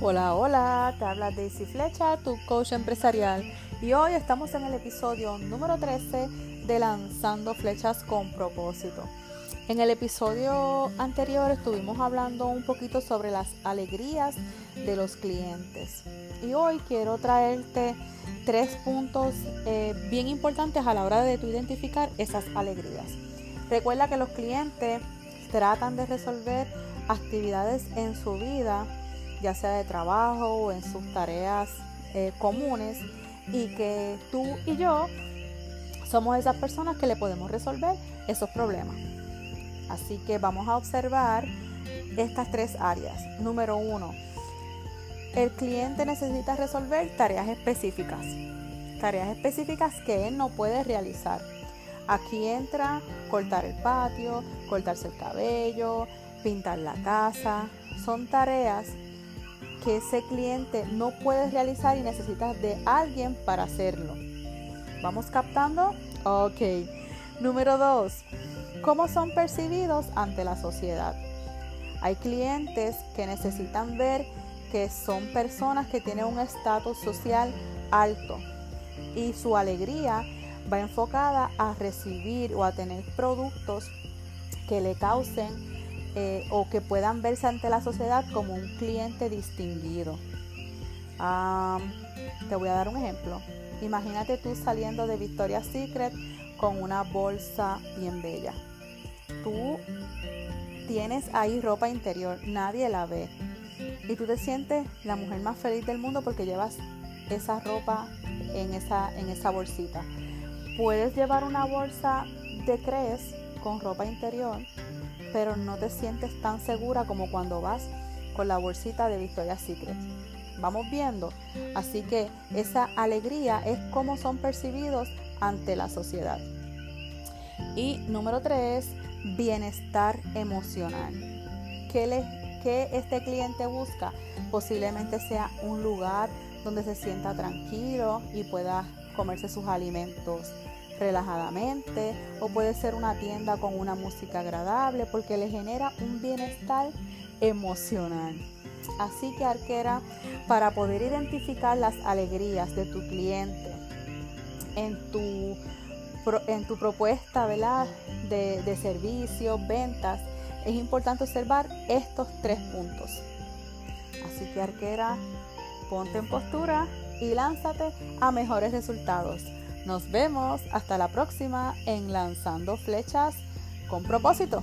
Hola, hola, te habla Daisy Flecha, tu coach empresarial. Y hoy estamos en el episodio número 13 de Lanzando Flechas con propósito. En el episodio anterior estuvimos hablando un poquito sobre las alegrías de los clientes. Y hoy quiero traerte tres puntos eh, bien importantes a la hora de tu identificar esas alegrías. Recuerda que los clientes tratan de resolver actividades en su vida ya sea de trabajo o en sus tareas eh, comunes, y que tú y yo somos esas personas que le podemos resolver esos problemas. Así que vamos a observar estas tres áreas. Número uno, el cliente necesita resolver tareas específicas. Tareas específicas que él no puede realizar. Aquí entra cortar el patio, cortarse el cabello, pintar la casa. Son tareas que ese cliente no puede realizar y necesitas de alguien para hacerlo. ¿Vamos captando? Ok. Número dos, ¿cómo son percibidos ante la sociedad? Hay clientes que necesitan ver que son personas que tienen un estatus social alto y su alegría va enfocada a recibir o a tener productos que le causen eh, o que puedan verse ante la sociedad como un cliente distinguido. te voy a dar un ejemplo. Imagínate tú saliendo de Victoria's Secret con una bolsa bien bella. Tú tienes ahí ropa interior, nadie la ve. Y tú te sientes la mujer más feliz del mundo porque llevas esa ropa en esa, en esa bolsita. Puedes llevar una bolsa de Cres con ropa interior pero no te sientes tan segura como cuando vas con la bolsita de Victoria's Secret. Vamos viendo. Así que esa alegría es cómo son percibidos ante la sociedad. Y número tres, bienestar emocional. ¿Qué, le, ¿Qué este cliente busca? Posiblemente sea un lugar donde se sienta tranquilo y pueda comerse sus alimentos relajadamente o puede ser una tienda con una música agradable porque le genera un bienestar emocional. Así que arquera, para poder identificar las alegrías de tu cliente en tu, en tu propuesta De, de servicios, ventas, es importante observar estos tres puntos. Así que arquera, ponte en postura y lánzate a mejores resultados. Nos vemos hasta la próxima en Lanzando Flechas con propósito.